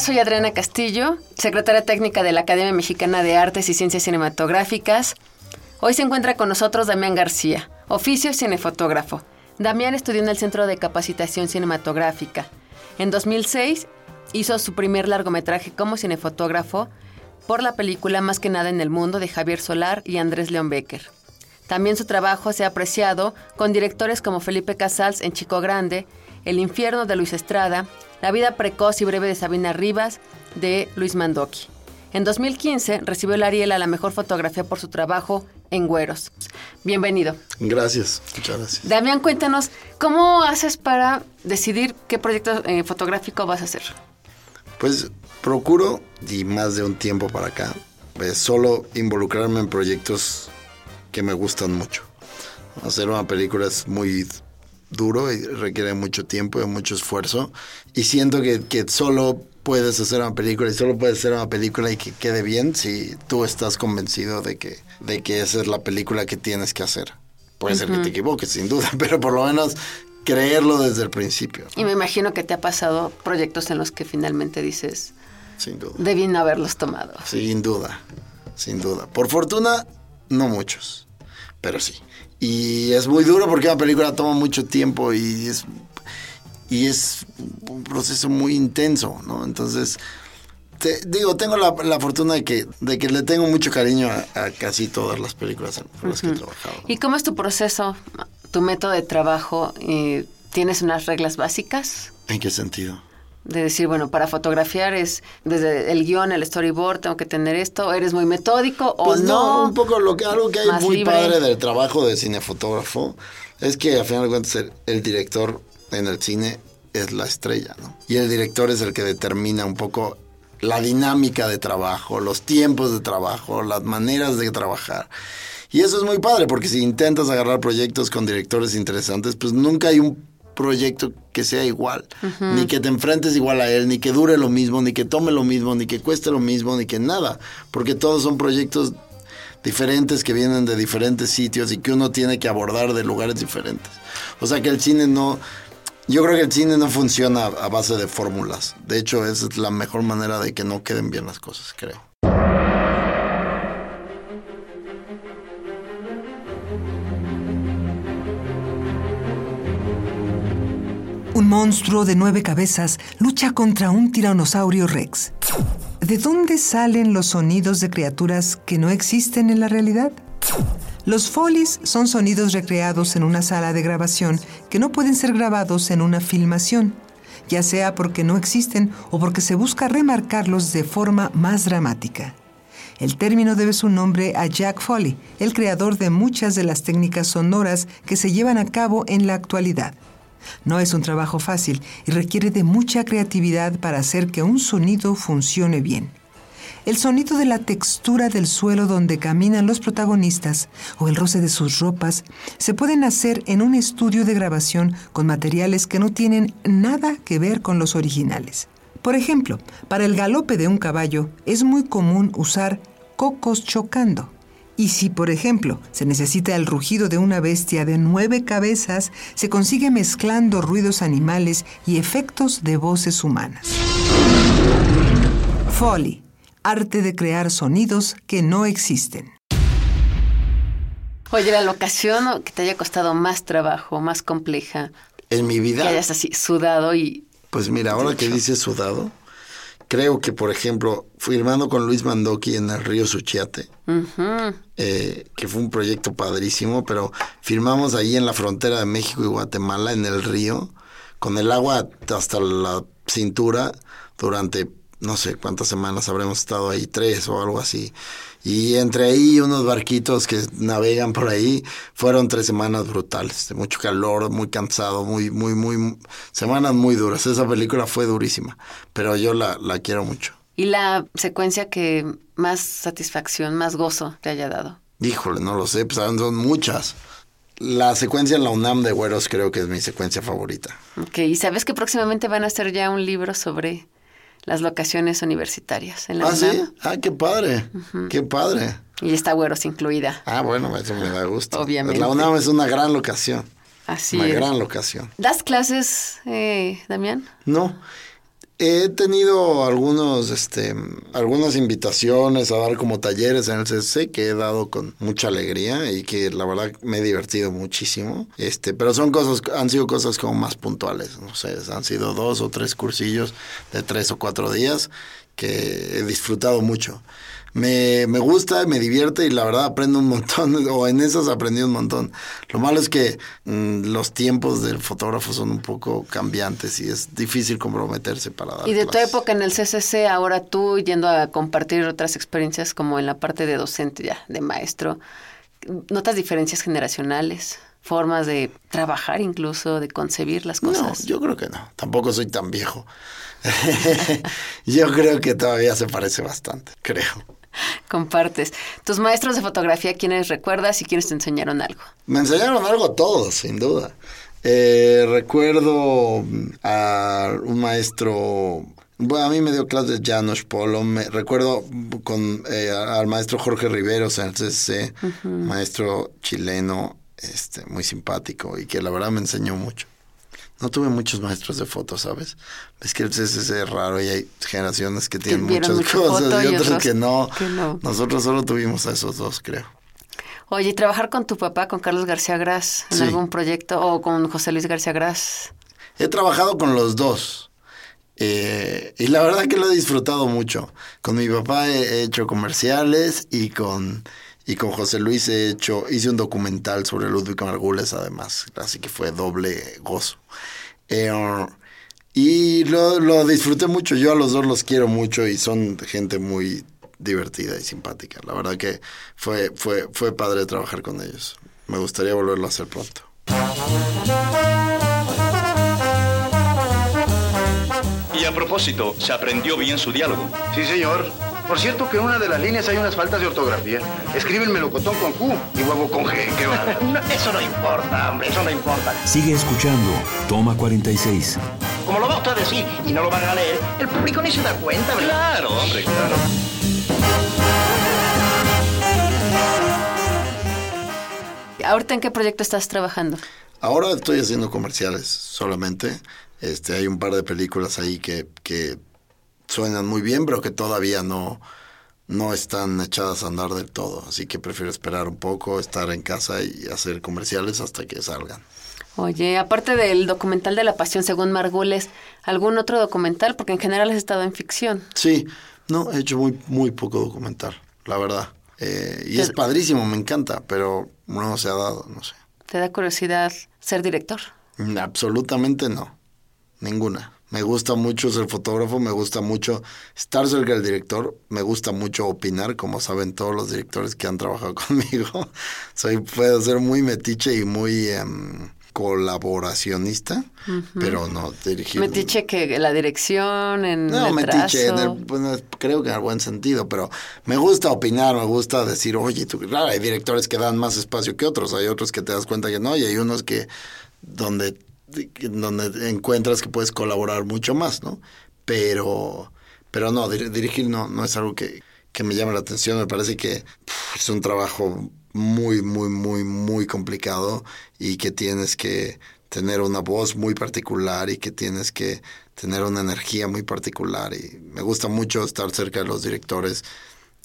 Soy Adriana Castillo, secretaria técnica de la Academia Mexicana de Artes y Ciencias Cinematográficas. Hoy se encuentra con nosotros Damián García, oficio cinefotógrafo. Damián estudió en el Centro de Capacitación Cinematográfica. En 2006 hizo su primer largometraje como cinefotógrafo por la película Más que nada en el mundo de Javier Solar y Andrés León Becker. También su trabajo se ha apreciado con directores como Felipe Casals en Chico Grande, El infierno de Luis Estrada, La vida precoz y breve de Sabina Rivas de Luis Mandoki. En 2015 recibió el Ariel a la mejor fotografía por su trabajo en Güeros. Bienvenido. Gracias, muchas gracias. Damián, cuéntanos, ¿cómo haces para decidir qué proyecto eh, fotográfico vas a hacer? Pues procuro, y más de un tiempo para acá, pues, solo involucrarme en proyectos que me gustan mucho. Hacer una película es muy duro y requiere mucho tiempo y mucho esfuerzo. Y siento que, que solo puedes hacer una película y solo puedes hacer una película y que quede bien si tú estás convencido de que, de que esa es la película que tienes que hacer. Puede ser que te equivoques, sin duda, pero por lo menos creerlo desde el principio. Y me imagino que te ha pasado proyectos en los que finalmente dices, Sin duda. debí no haberlos tomado. Sin duda, sin duda. Por fortuna, no muchos, pero sí. Y es muy duro porque una película toma mucho tiempo y es, y es un proceso muy intenso, ¿no? Entonces, te- digo, tengo la, la fortuna de que, de que le tengo mucho cariño a, a casi todas las películas por las que he trabajado. ¿Y cómo es tu proceso, tu método de trabajo? Eh, ¿Tienes unas reglas básicas? ¿En qué sentido? De decir, bueno, para fotografiar es desde el guion, el storyboard, tengo que tener esto, ¿o eres muy metódico o Pues no, no? un poco lo que algo que hay muy libre. padre del trabajo de cinefotógrafo es que a final de cuentas el, el director en el cine es la estrella, ¿no? Y el director es el que determina un poco la dinámica de trabajo, los tiempos de trabajo, las maneras de trabajar. Y eso es muy padre porque si intentas agarrar proyectos con directores interesantes, pues nunca hay un proyecto que sea igual, ni que te enfrentes igual a él, ni que dure lo mismo, ni que tome lo mismo, ni que cueste lo mismo, ni que nada, porque todos son proyectos diferentes que vienen de diferentes sitios y que uno tiene que abordar de lugares diferentes. O sea que el cine no, yo creo que el cine no funciona a base de fórmulas. De hecho, esa es la mejor manera de que no queden bien las cosas, creo. Monstruo de nueve cabezas lucha contra un tiranosaurio rex. ¿De dónde salen los sonidos de criaturas que no existen en la realidad? Los folies son sonidos recreados en una sala de grabación que no pueden ser grabados en una filmación, ya sea porque no existen o porque se busca remarcarlos de forma más dramática. El término debe su nombre a Jack Foley, el creador de muchas de las técnicas sonoras que se llevan a cabo en la actualidad. No es un trabajo fácil y requiere de mucha creatividad para hacer que un sonido funcione bien. El sonido de la textura del suelo donde caminan los protagonistas o el roce de sus ropas se pueden hacer en un estudio de grabación con materiales que no tienen nada que ver con los originales. Por ejemplo, para el galope de un caballo es muy común usar cocos chocando. Y si, por ejemplo, se necesita el rugido de una bestia de nueve cabezas, se consigue mezclando ruidos animales y efectos de voces humanas. Foley, arte de crear sonidos que no existen. Oye, la locación ¿o que te haya costado más trabajo, más compleja, En mi que vida, hayas así sudado y pues mira, ahora que dices sudado, creo que, por ejemplo, firmando con Luis Mandoki en el río Suchiate, eh, que fue un proyecto padrísimo, pero firmamos ahí en la frontera de México y Guatemala, en el río, con el agua hasta la cintura durante no sé cuántas semanas habremos estado ahí, tres o algo así. Y entre ahí unos barquitos que navegan por ahí, fueron tres semanas brutales, de mucho calor, muy cansado, muy, muy, muy, semanas muy duras. Esa película fue durísima, pero yo la, la quiero mucho. ¿Y la secuencia que más satisfacción, más gozo te haya dado? Híjole, no lo sé, pues son muchas. La secuencia en la UNAM de Güeros creo que es mi secuencia favorita. Ok, y sabes que próximamente van a hacer ya un libro sobre las locaciones universitarias en la ah, UNAM. sí, ah, qué padre, qué padre. Y está Güeros incluida. Ah, bueno, eso me da gusto. Obviamente. La UNAM es una gran locación. Así una es. gran locación. ¿Das clases, eh, Damián? No. He tenido algunos, este, algunas invitaciones a dar como talleres en el CC que he dado con mucha alegría y que la verdad me he divertido muchísimo. Este, pero son cosas, han sido cosas como más puntuales, no sé, han sido dos o tres cursillos de tres o cuatro días que he disfrutado mucho. Me, me gusta, me divierte y la verdad aprendo un montón, o en esas aprendí un montón. Lo malo es que mm, los tiempos del fotógrafo son un poco cambiantes y es difícil comprometerse para dar Y de tu época en el CCC, ahora tú yendo a compartir otras experiencias como en la parte de docente ya, de maestro, ¿notas diferencias generacionales? Formas de trabajar incluso, de concebir las No, cosas. yo creo que no. Tampoco soy tan viejo. yo creo que todavía se parece bastante, creo. Compartes. Tus maestros de fotografía, ¿quiénes recuerdas y quiénes te enseñaron algo? Me enseñaron algo todos, sin duda. Eh, recuerdo a un maestro, bueno, a mí me dio clases Janos Polo, me, recuerdo con eh, al maestro Jorge el CCC, maestro chileno, este, muy simpático y que la verdad me enseñó mucho. No tuve muchos maestros de foto, ¿sabes? Es que el CCC es raro y hay generaciones que tienen muchas cosas y y otras otros que no. que no. Nosotros solo tuvimos a esos dos, creo. Oye, ¿y trabajar con tu papá, con Carlos García Gras, en Sí. algún proyecto, o con José Luis García Gras? He trabajado con los dos. eh, y la verdad que lo he disfrutado mucho. Con mi papá he hecho comerciales y con, y con José Luis he hecho, hice un documental sobre Ludwig Margules además. Así que fue doble gozo. Eh, y lo, lo disfruté mucho. Yo a los dos los quiero mucho y son gente muy divertida y simpática. La verdad que fue, fue, fue padre trabajar con ellos. Me gustaría volverlo a hacer pronto. Y a propósito, ¿se aprendió bien su diálogo? Sí, señor. Por cierto que en una de las líneas hay unas faltas de ortografía. Escriben melocotón con Q y huevo con G. Qué. No, eso no importa, hombre, eso no importa. Sigue escuchando. Toma 46. Como lo va usted a decir y no lo van a leer, el público ni se da cuenta, ¿verdad? Claro, hombre, claro. ¿Ahorita en qué proyecto estás trabajando? Ahora estoy haciendo comerciales solamente. Este, hay un par de películas ahí que, que suenan muy bien, pero que todavía no, no están echadas a andar del todo. Así que prefiero esperar un poco, estar en casa y hacer comerciales hasta que salgan. Oye, aparte del documental de la pasión según Margules, ¿algún otro documental? Porque en general has estado en ficción. Sí, no, he hecho muy, muy poco documental, la verdad. Eh, y es padrísimo, me encanta, pero no se ha dado, no sé. ¿Te da curiosidad ser director? Absolutamente no. Ninguna. Me gusta mucho ser fotógrafo, me gusta mucho estar cerca del director, me gusta mucho opinar, como saben todos los directores que han trabajado conmigo. Soy, puedo ser muy metiche y muy em, colaboracionista, pero no dirigir. Metiche que la dirección, en No, el metiche, en el- bueno, creo que en el buen sentido, pero me gusta opinar, me gusta decir, oye, tú, claro, hay directores que dan más espacio que otros, hay otros que te das cuenta que no, y hay unos que donde, donde encuentras que puedes colaborar mucho más, ¿no? Pero, pero no, dir- dirigir no, no es algo que, que me llame la atención, me parece que es un trabajo muy, muy, muy, muy complicado y que tienes que tener una voz muy particular y que tienes que tener una energía muy particular y me gusta mucho estar cerca de los directores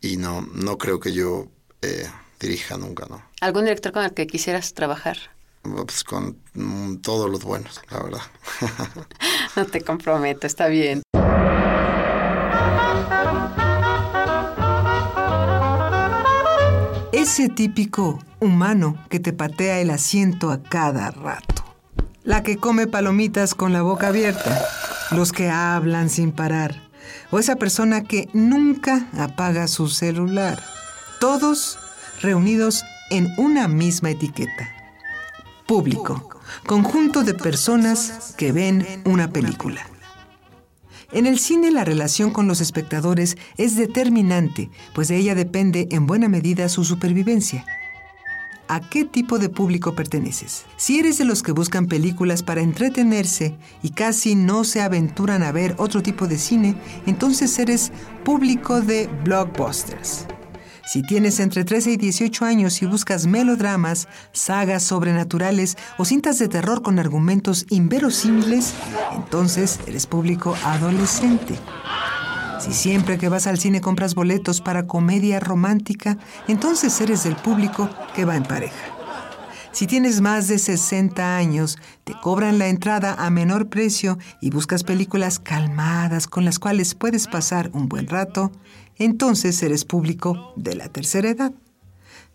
y no, no creo que yo eh, dirija nunca, ¿no? ¿Algún director con el que quisieras trabajar? Pues con mm, todos los buenos, la verdad. no te comprometo, está bien. Ese típico humano que te patea el asiento a cada rato. La que come palomitas con la boca abierta. Los que hablan sin parar. O esa persona que nunca apaga su celular. Todos reunidos en una misma etiqueta Público. Conjunto de personas que ven una película. En el cine la relación con los espectadores es determinante, pues de ella depende en buena medida su supervivencia. ¿A qué tipo de público perteneces? Si eres de los que buscan películas para entretenerse y casi no se aventuran a ver otro tipo de cine, entonces eres público de blockbusters. Si tienes entre 13 y 18 años y buscas melodramas, sagas sobrenaturales o cintas de terror con argumentos inverosímiles, entonces eres público adolescente. Si siempre que vas al cine compras boletos para comedia romántica, entonces eres del público que va en pareja. Si tienes más de 60 años, te cobran la entrada a menor precio y buscas películas calmadas con las cuales puedes pasar un buen rato, entonces eres público de la tercera edad.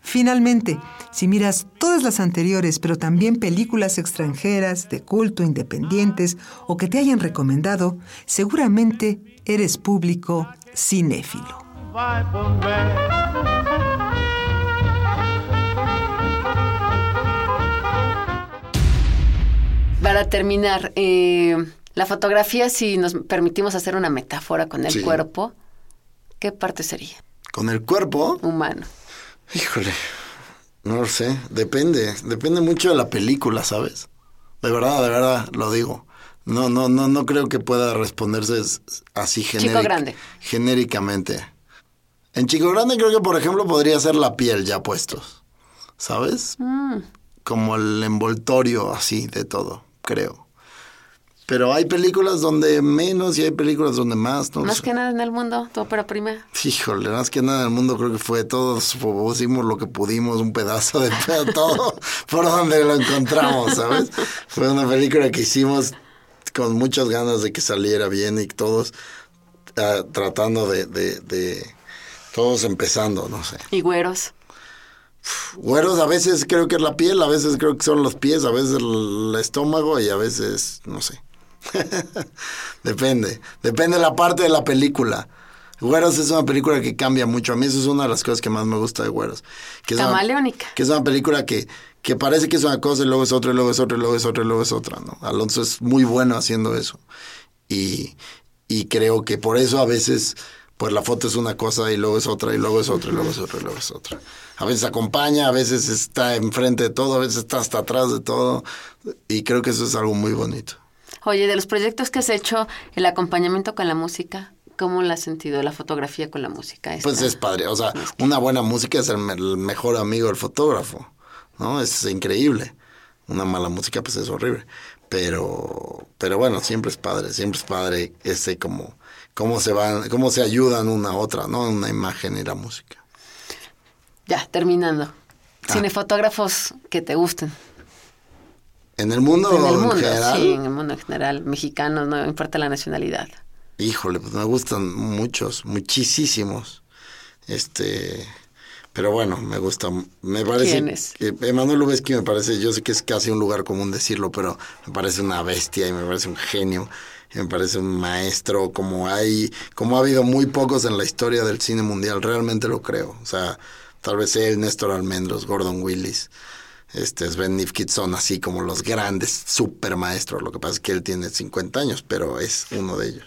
Finalmente, si miras todas las anteriores, pero también películas extranjeras, de culto, independientes o que te hayan recomendado, seguramente eres público cinéfilo. Para terminar, eh, la fotografía, si nos permitimos hacer una metáfora con el Sí. cuerpo, ¿qué parte sería? Con el cuerpo, Humano. híjole, no lo sé, depende, depende mucho de la película, ¿sabes? De verdad, de verdad, lo digo. No, no, no, no creo que pueda responderse así Chico genéric- grande. genéricamente. En Chico Grande creo que, por ejemplo, podría ser la piel ya puestos, ¿sabes? Mm. Como el envoltorio así de todo, creo. Pero hay películas donde menos y hay películas donde más, ¿no? Más que nada en el mundo, tu ópera prima. Híjole, más que nada en el mundo creo que fue todos pusimos lo que pudimos, un pedazo de todo por donde lo encontramos, ¿sabes? Fue una película que hicimos con muchas ganas de que saliera bien y todos ah, tratando de, de, de- todos empezando, no sé. Y güeros. Güeros a veces creo que es la piel, a veces creo que son los pies, a veces el estómago y a veces, no sé. depende, depende de la parte de la película. Güeros es una película que cambia mucho. A mí eso es una de las cosas que más me gusta de Güeros. Que es una- Camaleónica. que es una película que, que parece que es una cosa y luego es otra, y luego es otra, y luego es otra, y luego es otra, ¿no? Alonso es muy bueno haciendo eso. Y, y creo que por eso a veces, pues la foto es una cosa y luego es otra, y luego es otra, y luego es otra, y luego es otra. A veces acompaña, a veces está enfrente de todo, a veces está hasta atrás de todo. Y creo que eso es algo muy bonito. Oye, de los proyectos que has hecho, el acompañamiento con la música, ¿cómo lo has sentido? La fotografía con la música. Pues es padre. O sea, una buena música es el, me- el mejor amigo del fotógrafo. ¿No? Es increíble. Una mala música, pues es horrible. Pero, pero bueno, siempre es padre. Siempre es padre ese como, cómo se van, cómo se ayudan una a otra, ¿no? Una imagen y la música. Ya, terminando. Ah. Cinefotógrafos que te gusten. En el mundo en el en mundo, general, sí, en el mundo en general. Mexicanos, no importa la nacionalidad. híjole, pues me gustan muchos, muchísimos. Este, pero bueno, me gusta, me parece ¿Quiénes? que Emanuel Lubezki me parece, yo sé que es casi un lugar común decirlo, pero me parece una bestia y me parece un genio. y me parece un maestro, como hay, como ha habido muy pocos en la historia del cine mundial, realmente lo creo. O sea, tal vez él, Néstor Almendros, Gordon Willis, este Sven Nifkit son así como los grandes super maestros. Lo que pasa es que él tiene 50 años, pero es uno de ellos.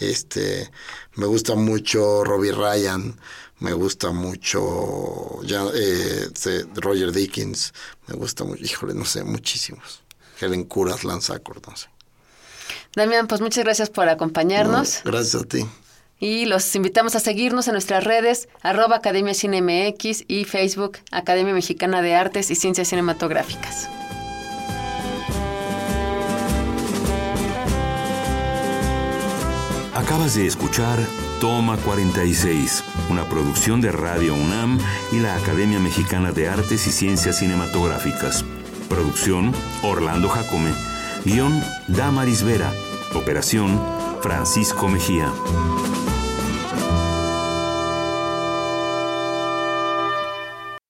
Este, me gusta mucho Robbie Ryan, me gusta mucho eh, se- Roger Dickens, me gusta mucho, híjole, no sé, muchísimos. Helen Curas, Lance Acord, no sé. Damián, pues muchas gracias por acompañarnos. No, gracias a ti. Y los invitamos a seguirnos en nuestras redes, arroba Academia Cine MX y Facebook, Academia Mexicana de Artes y Ciencias Cinematográficas. Acabas de escuchar Toma 46, una producción de Radio UNAM y la Academia Mexicana de Artes y Ciencias Cinematográficas. Producción Orlando Jacome. Guión Damaris Vera. Operación Francisco Mejía.